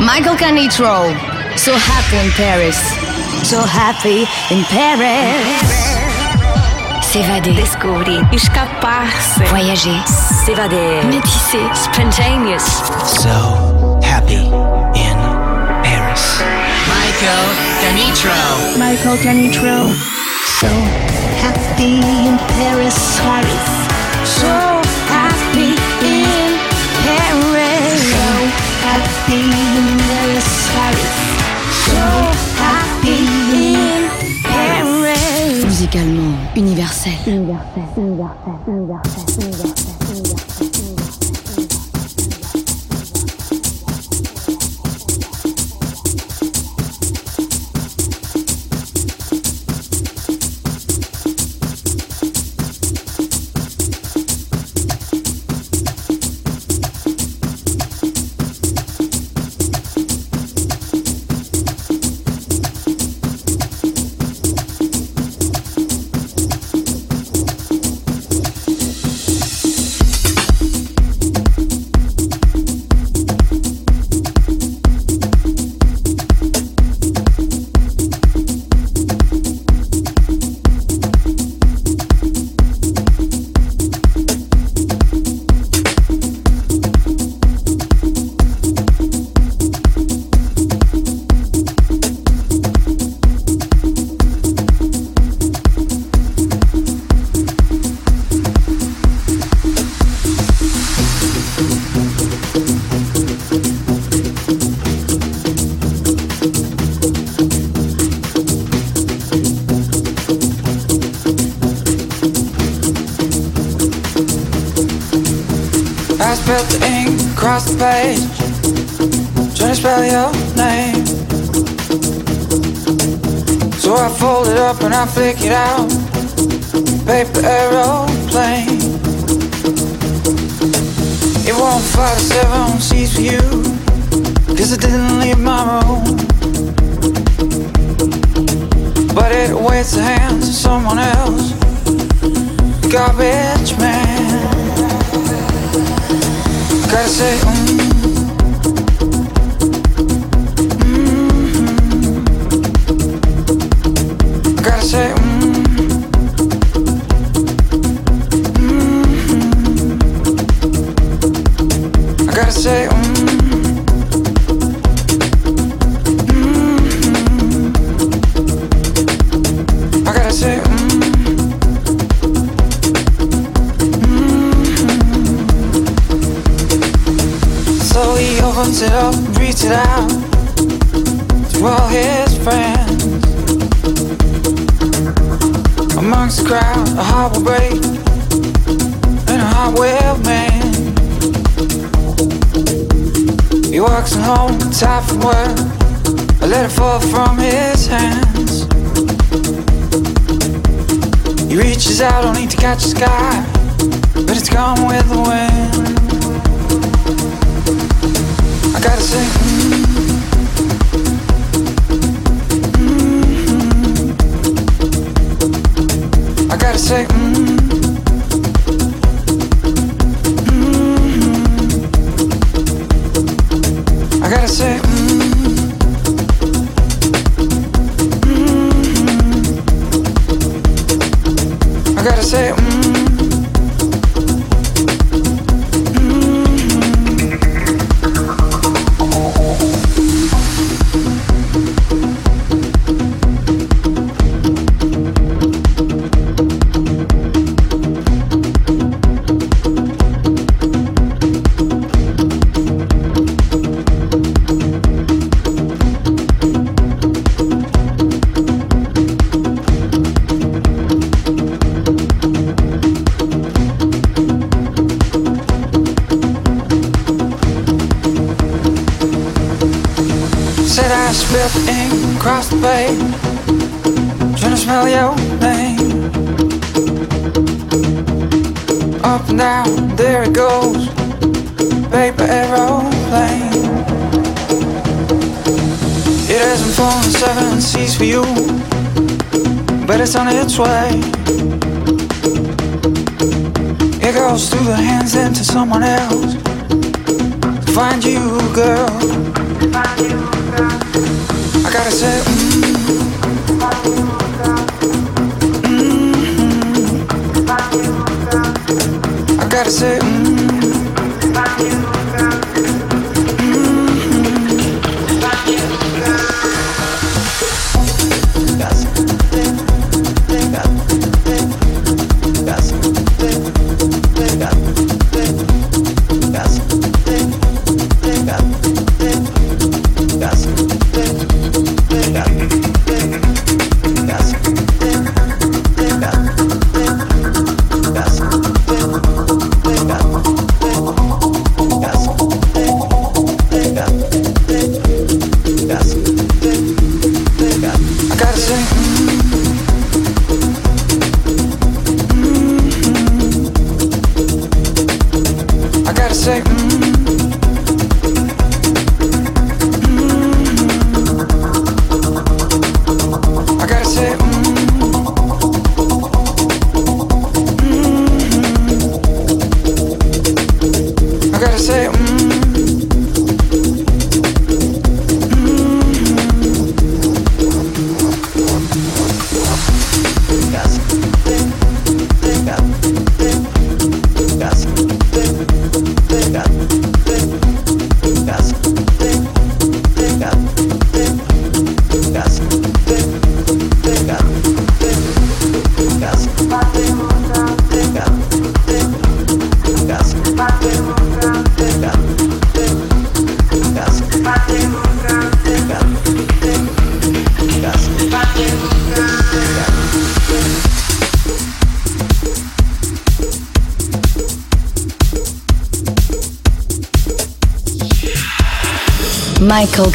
Michael Canitrot. So happy in Paris. So happy in Paris. S'évader. Descobrir. Escapar-se. Voyager. S'évader. Métisser. Spontaneous. So happy in Paris. Michael Canitrot. Michael Canitrot. So happy in Paris. Paris. So happy in Paris. So happy musicalement universel. universel, universel, universel spilled the ink across the page, trying to spell your name. So I fold it up and I flick it out, paper aeroplane. It won't fly to seven seas for you, cause I didn't leave my room. But it waits the hands of someone else, garbage man. Gotta say, mm, mm, gotta say, mm, mm, I gotta say, up it out to all his friends. Amongst the crowd, a heart will break and a heart will mend. He walks home, tired from work. I let it fall from his hands. He reaches out only to catch the sky, but it's gone with the wind. I gotta say, mm, I gotta say, mm, mm, I gotta say, mm, mm, I gotta say,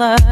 love.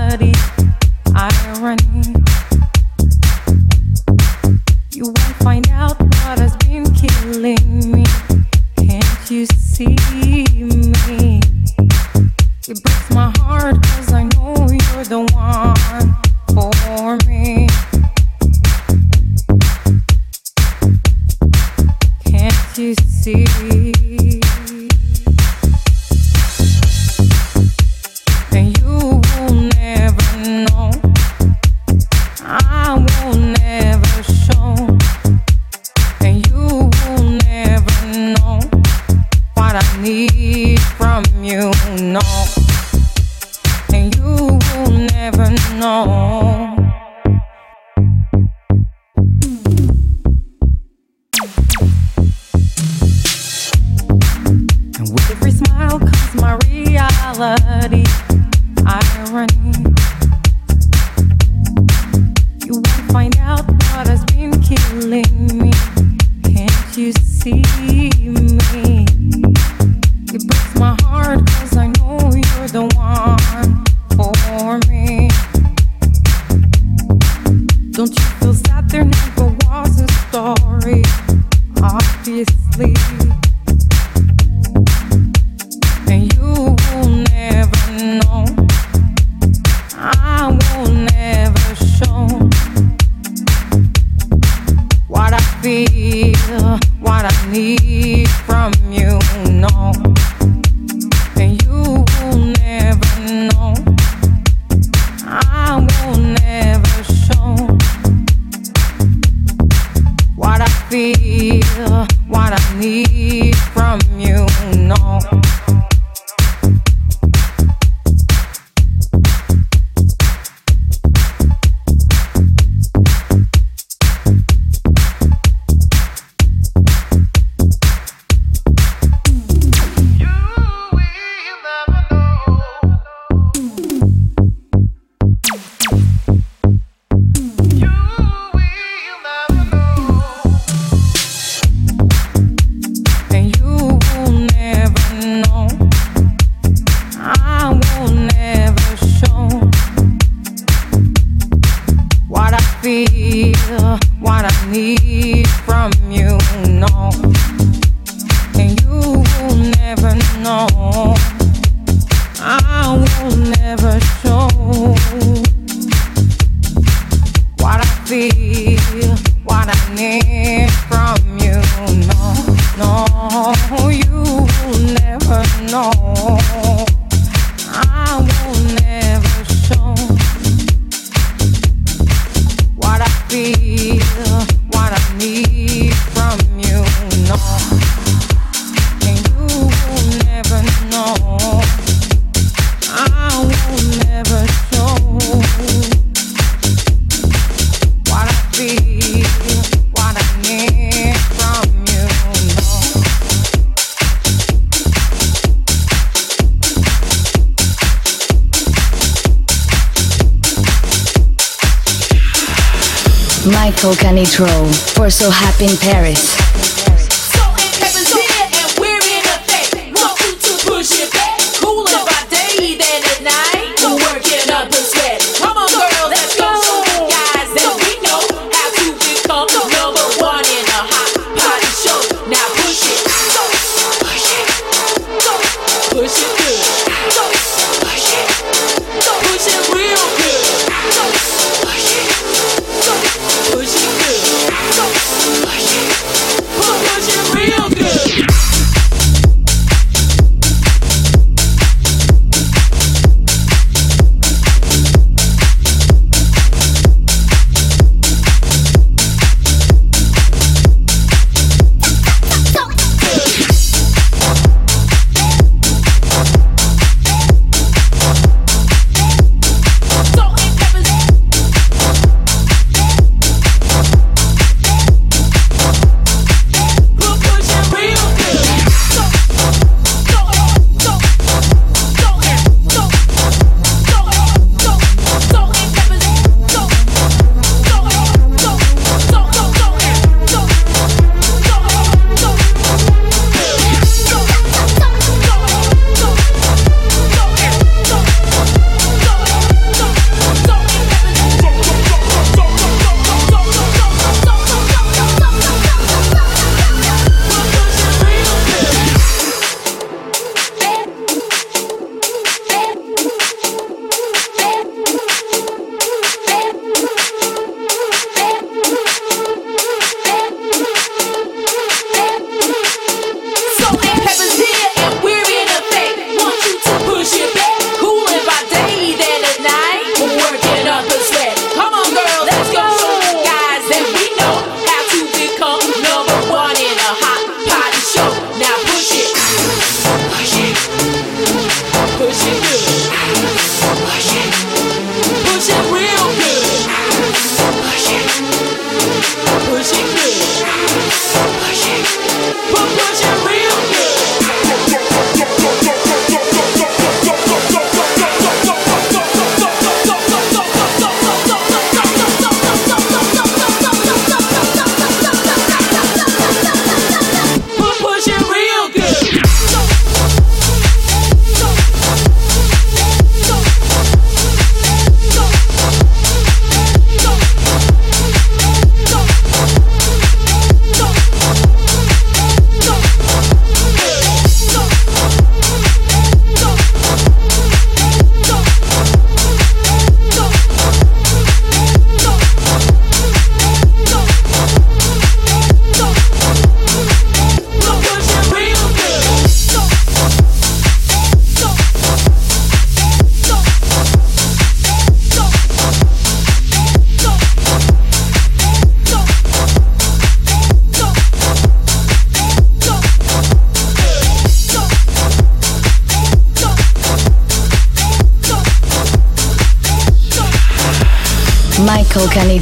Happy in Paris.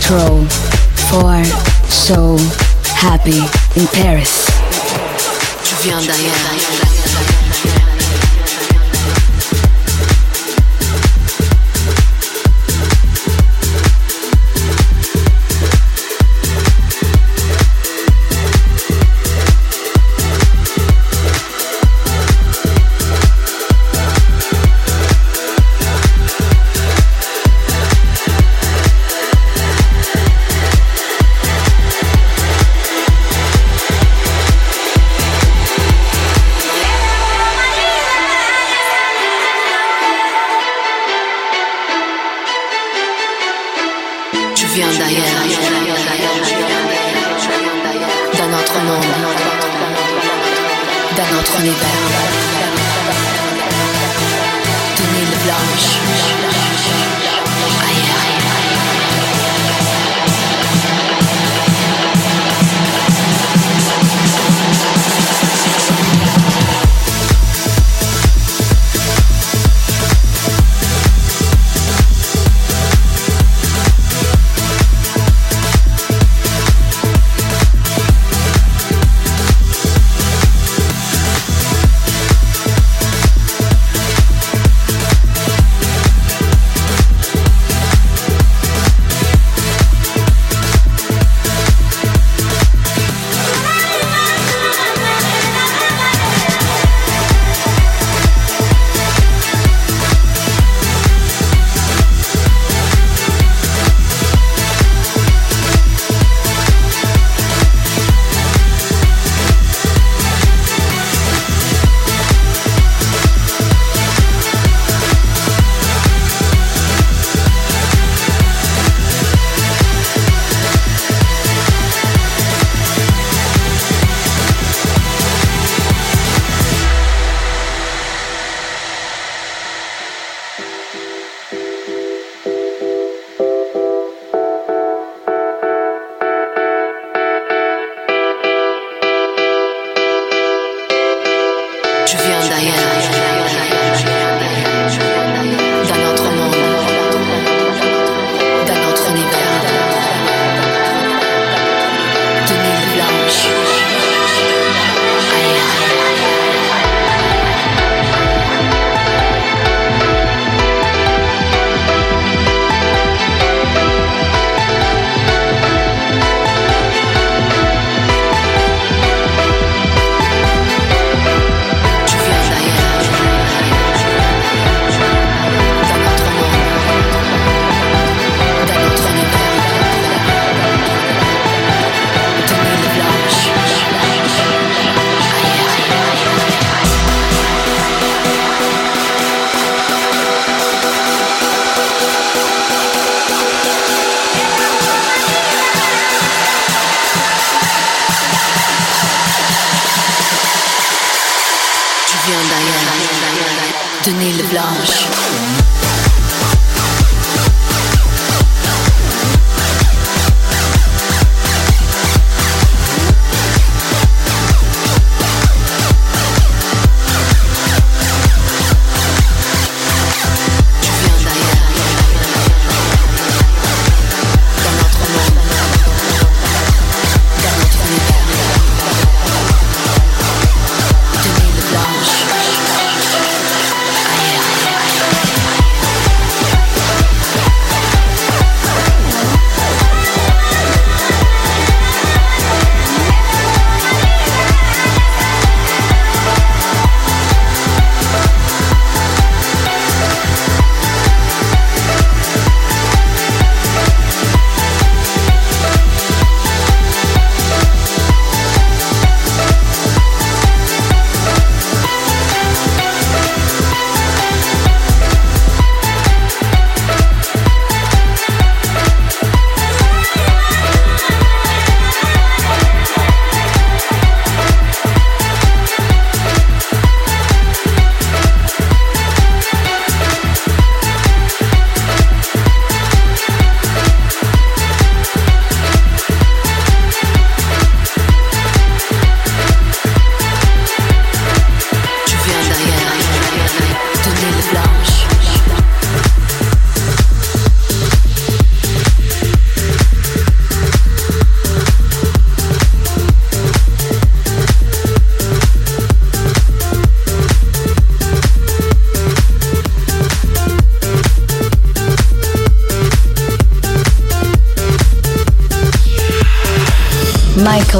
Canitrot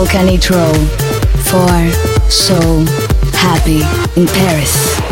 Canitrot for So Happy in Paris.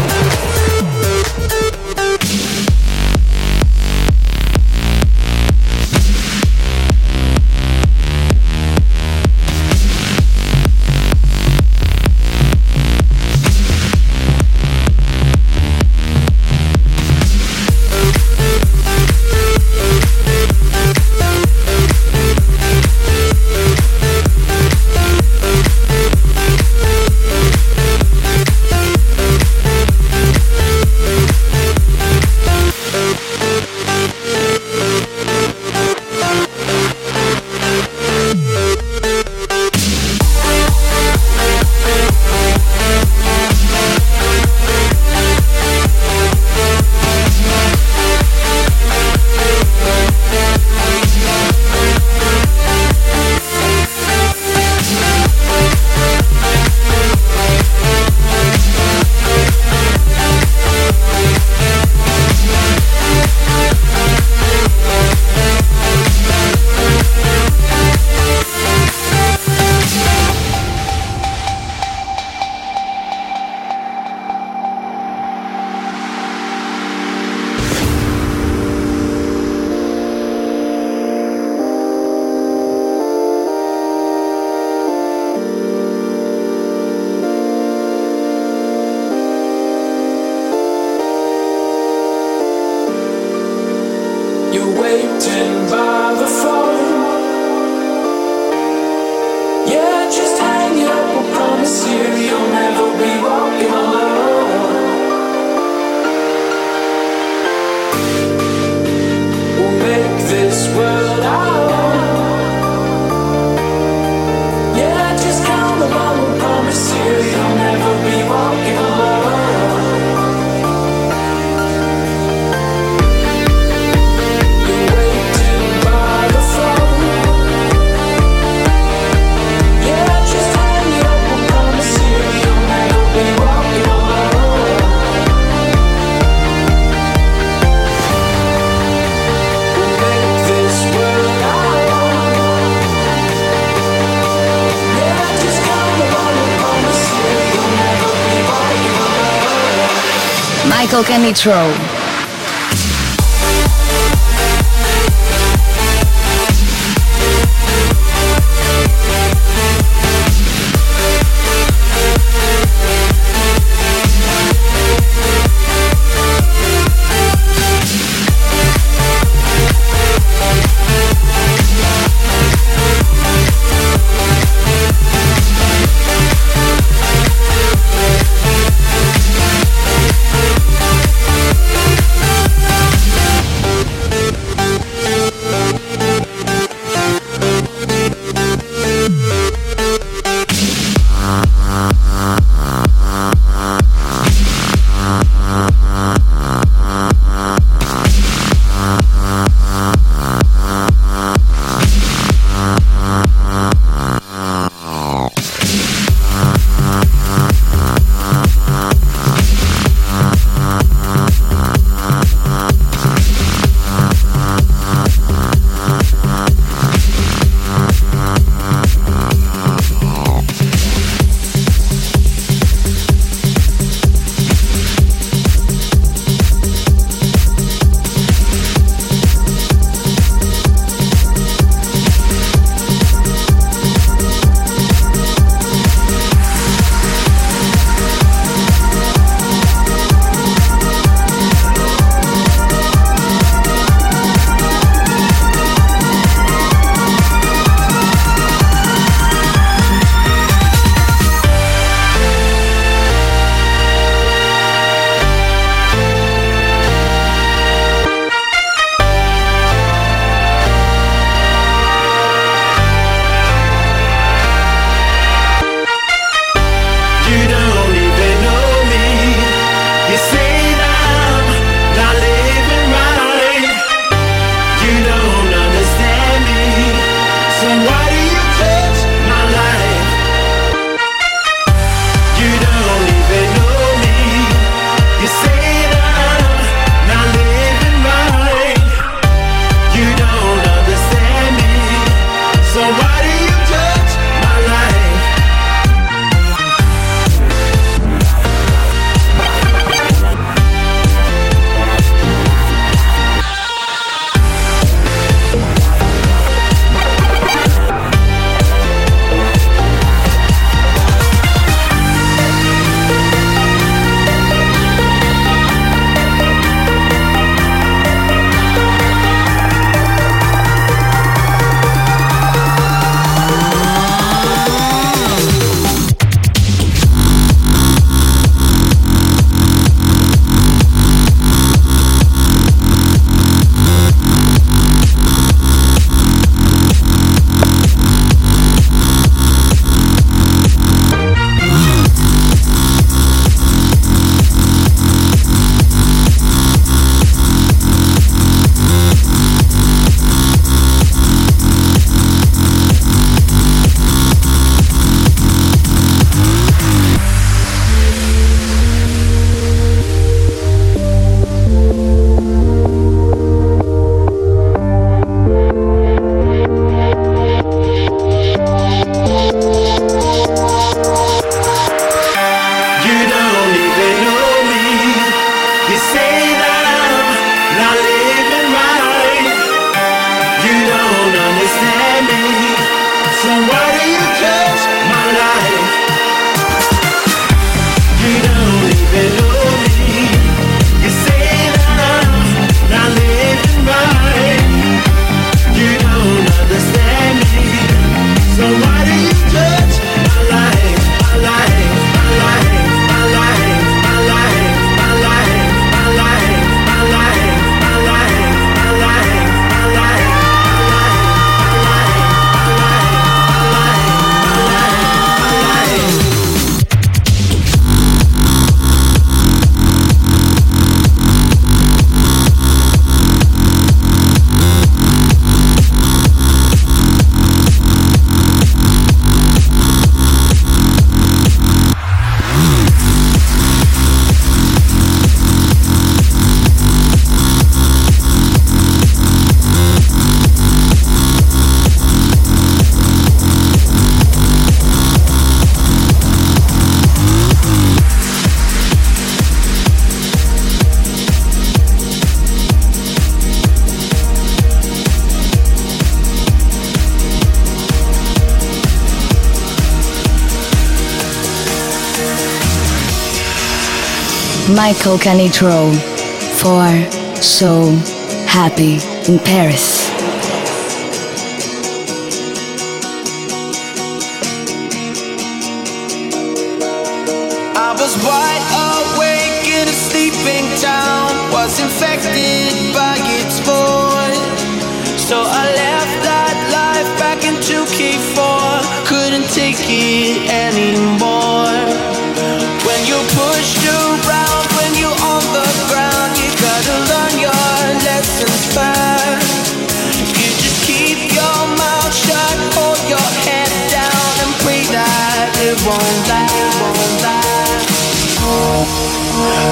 Michael Canitrot. Michael Canitrot for So Happy in Paris. I was wide awake in a sleeping town, was infected by its voice. So I left that life back in 2K4, couldn't take it anymore.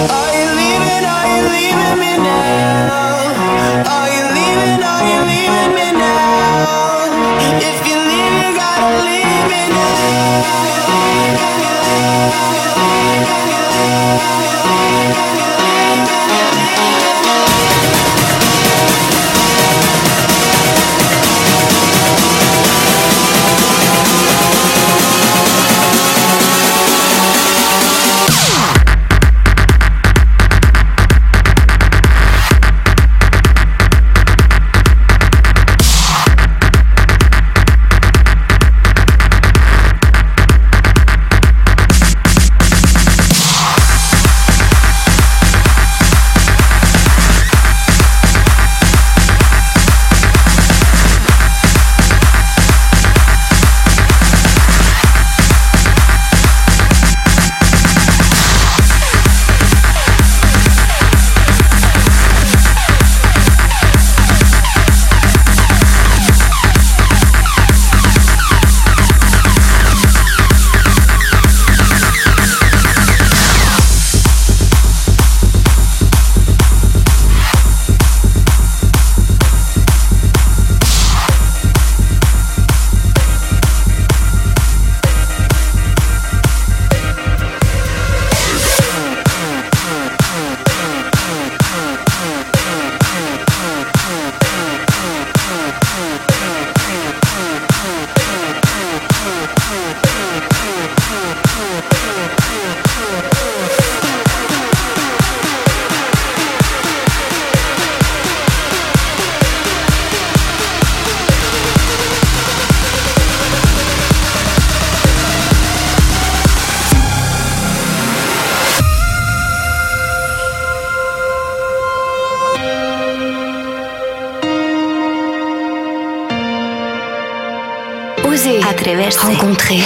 Are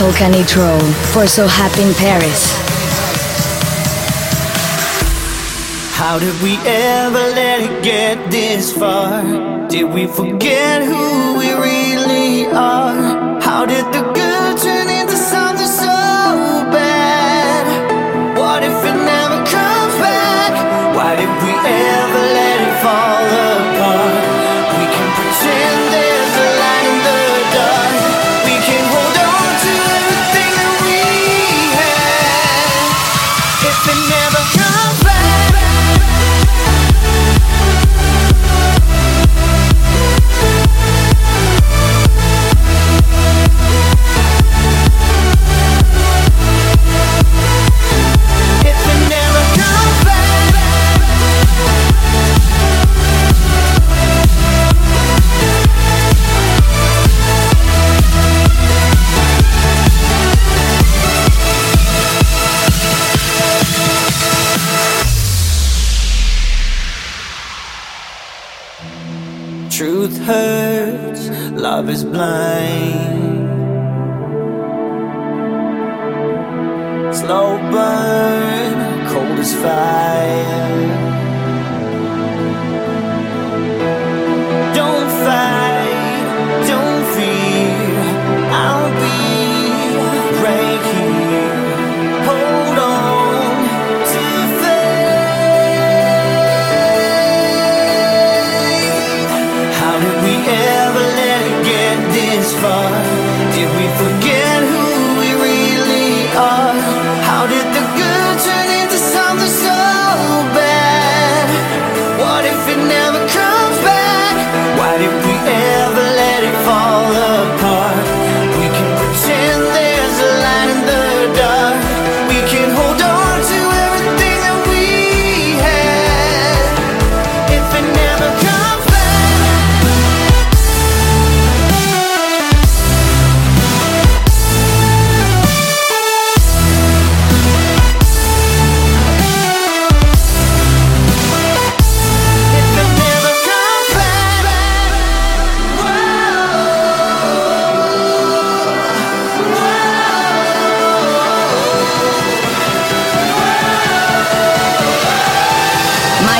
Michael Canitrot for So Happy in Paris. How did we ever let it get this far? Did we forget who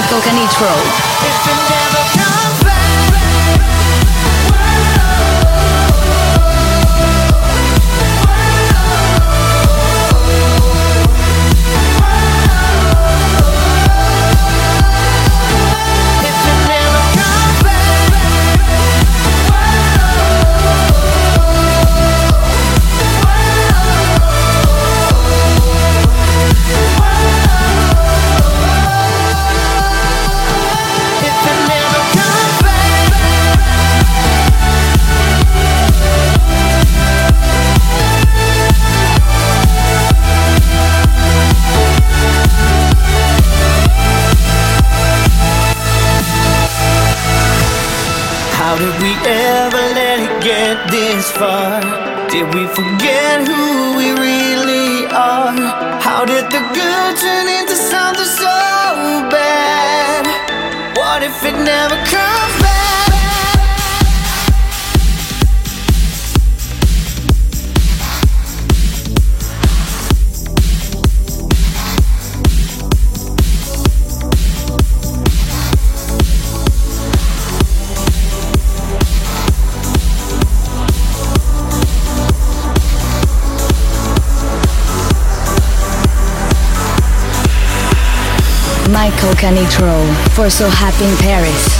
Michael Canitrot. Luca Nitro for So Happy in Paris.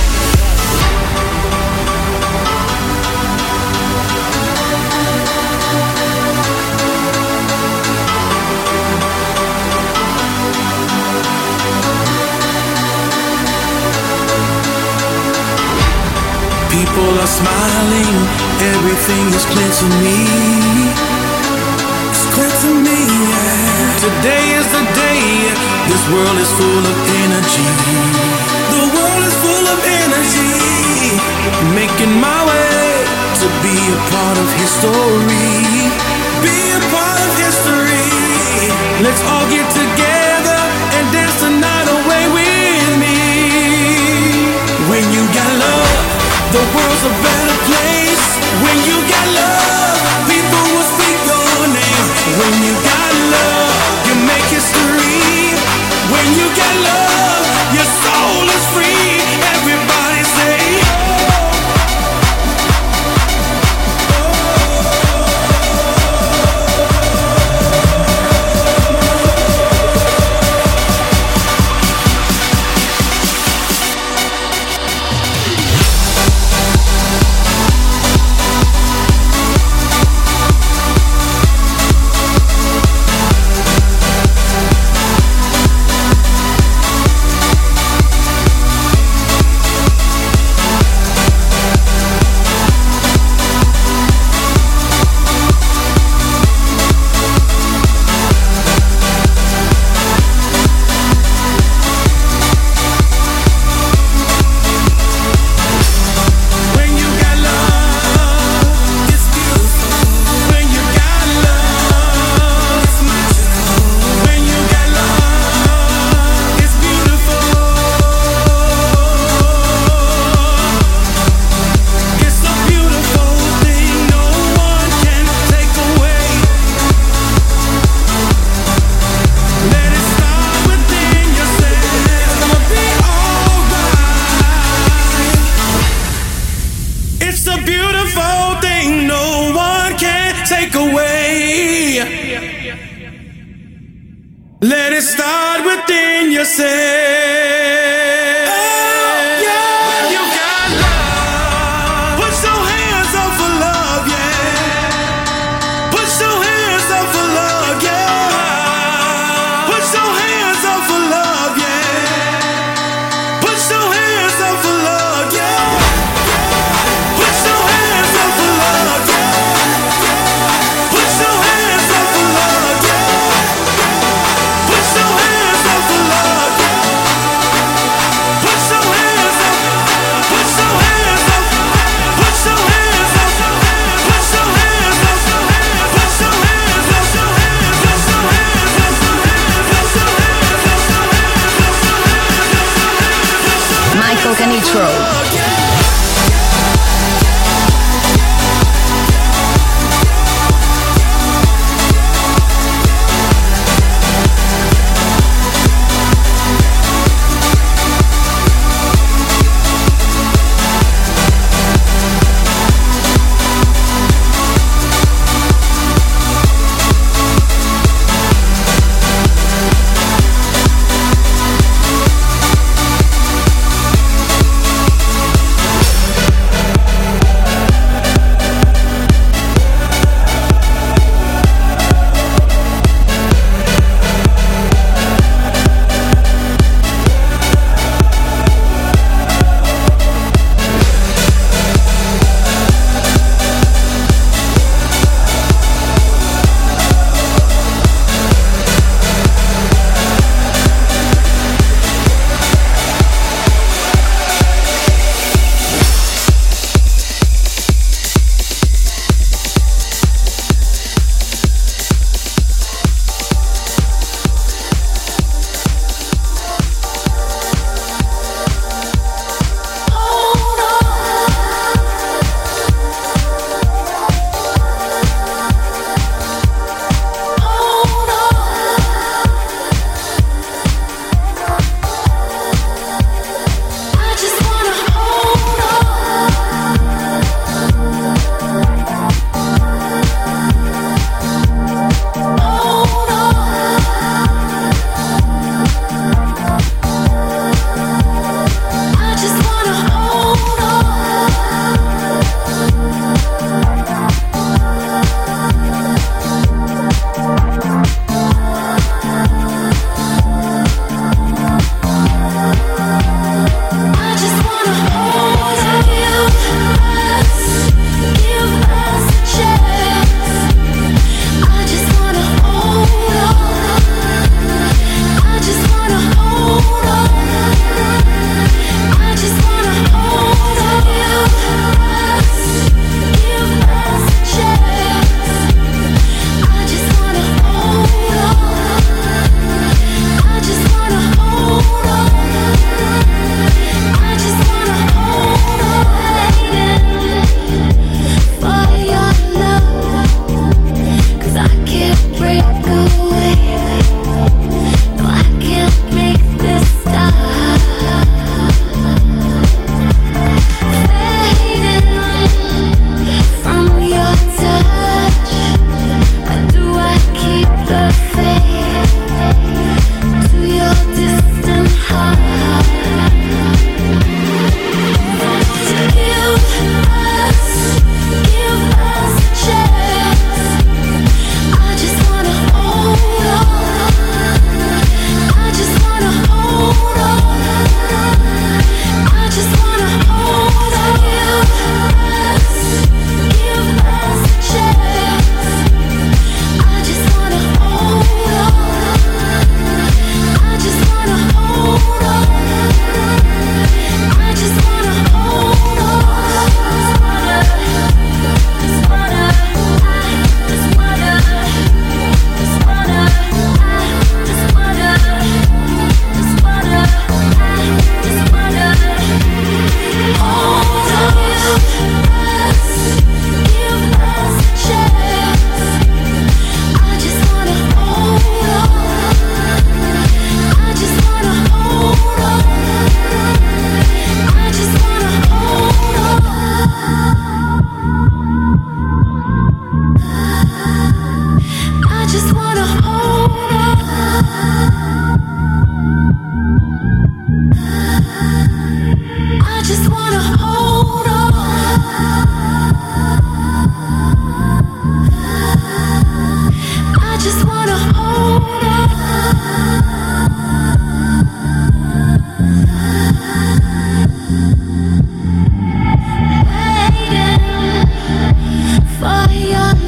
People are smiling, everything is clear to me. Today is the day. This world is full of energy. The world is full of energy. Making my way to be a part of history. Be a part of history. Let's all get together and dance the night away with me. When you got love, the world's a better place. When you got love. Let it start within yourself.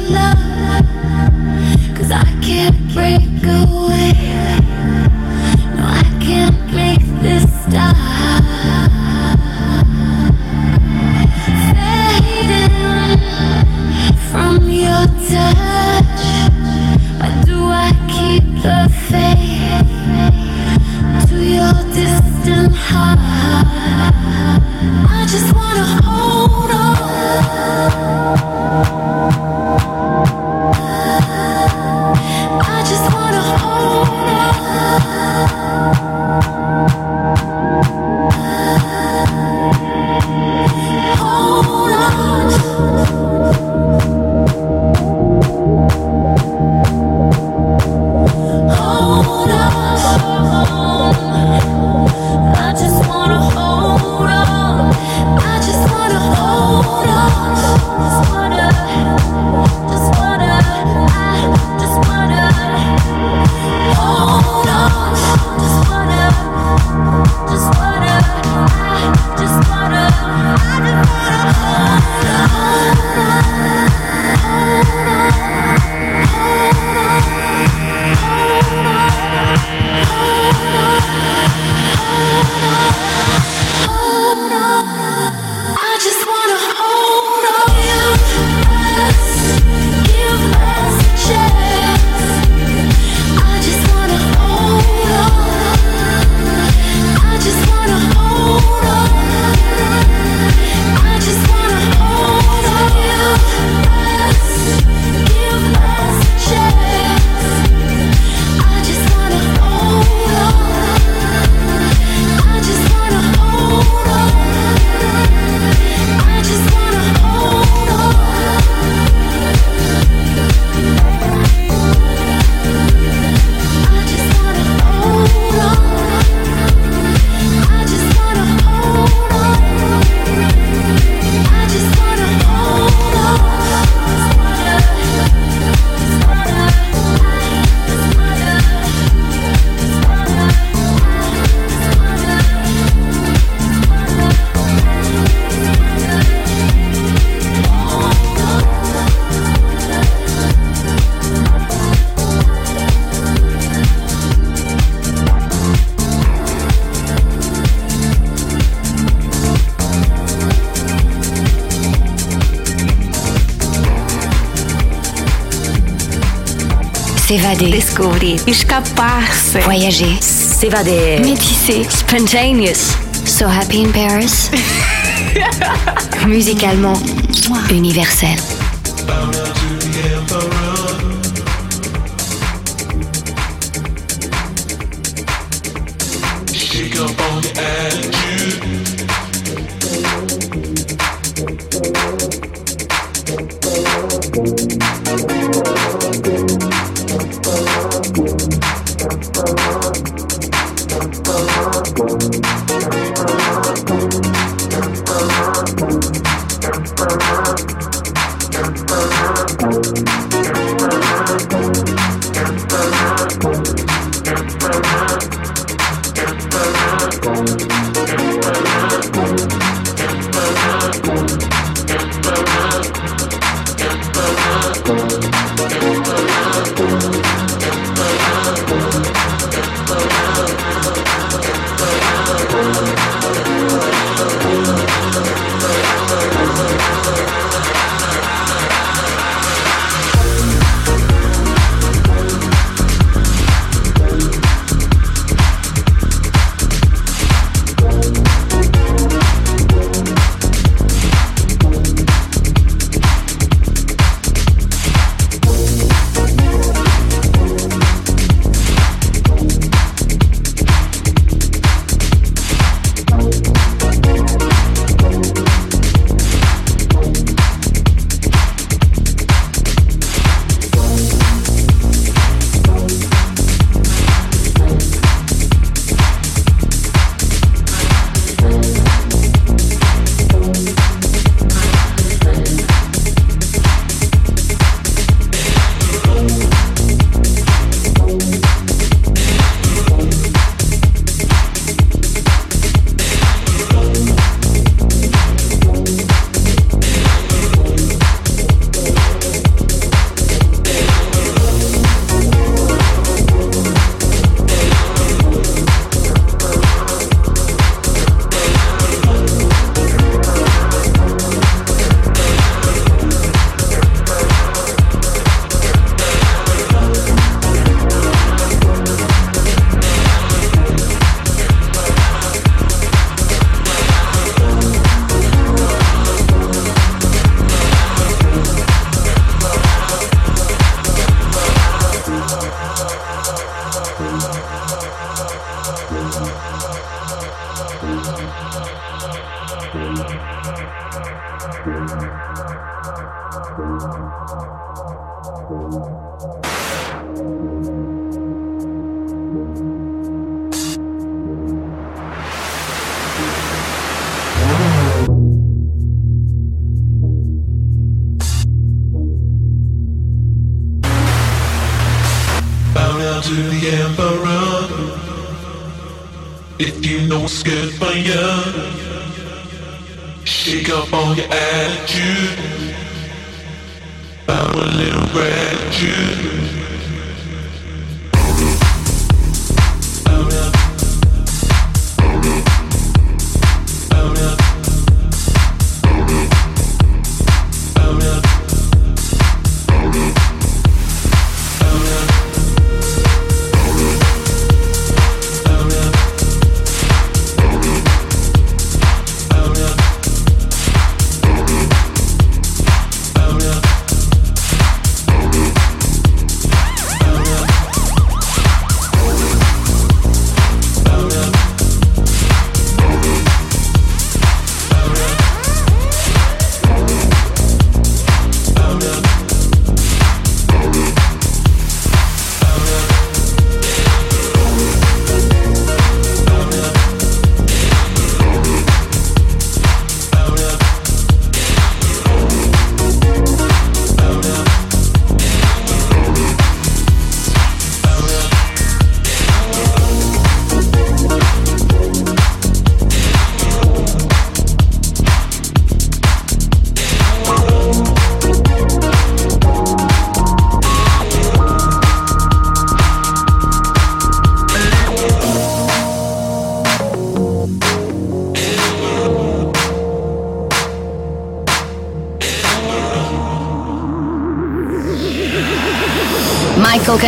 love, cause I can't break away. S'évader. Découvrir. Escapar-se. Voyager. S'évader. Métisser. Spontaneous. So happy in Paris. Musicalement universel. Thank Thank If you know what's good for you, shake up all your attitude. I'm a little gratitude.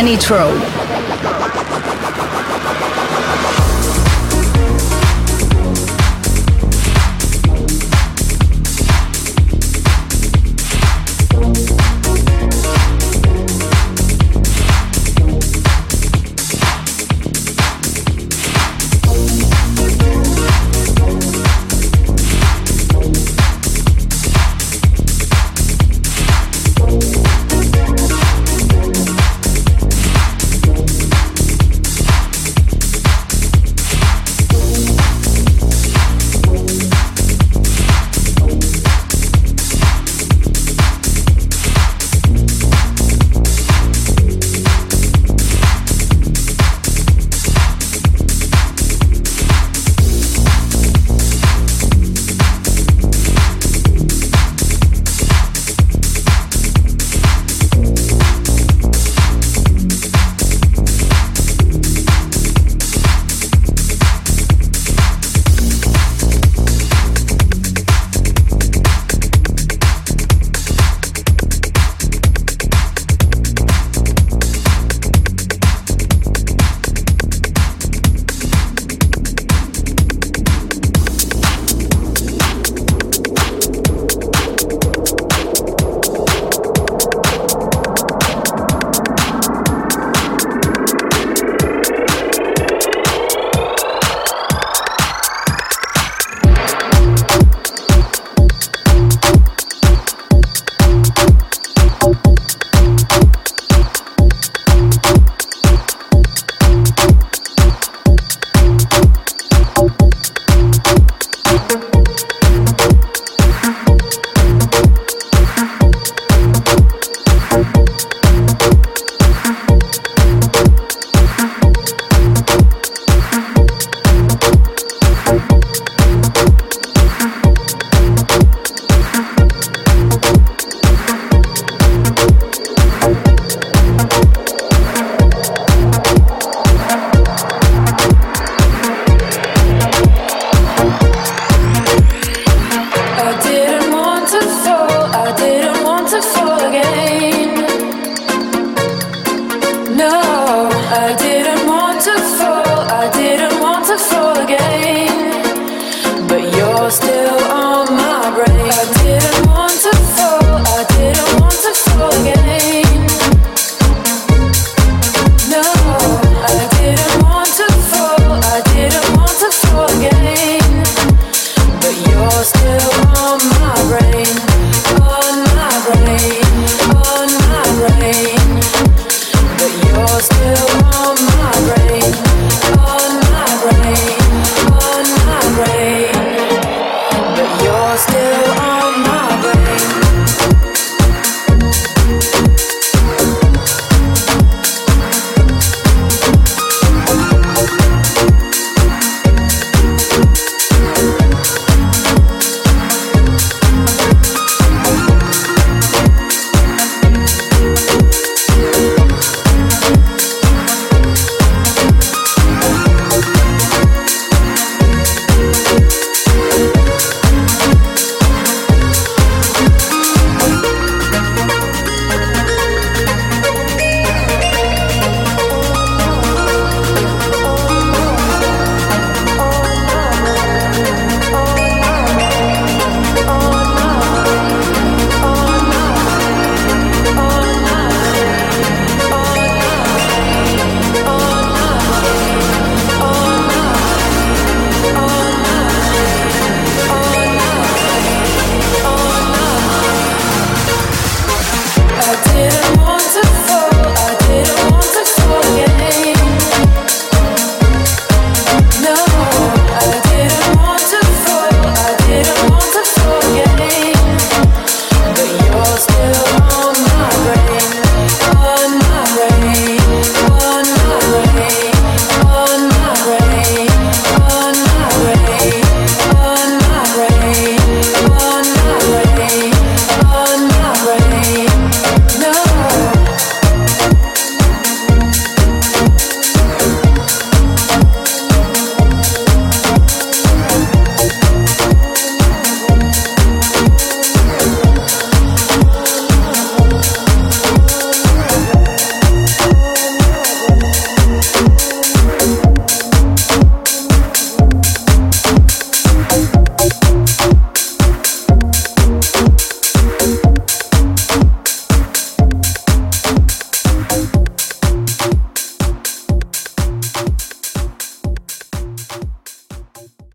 Nitro.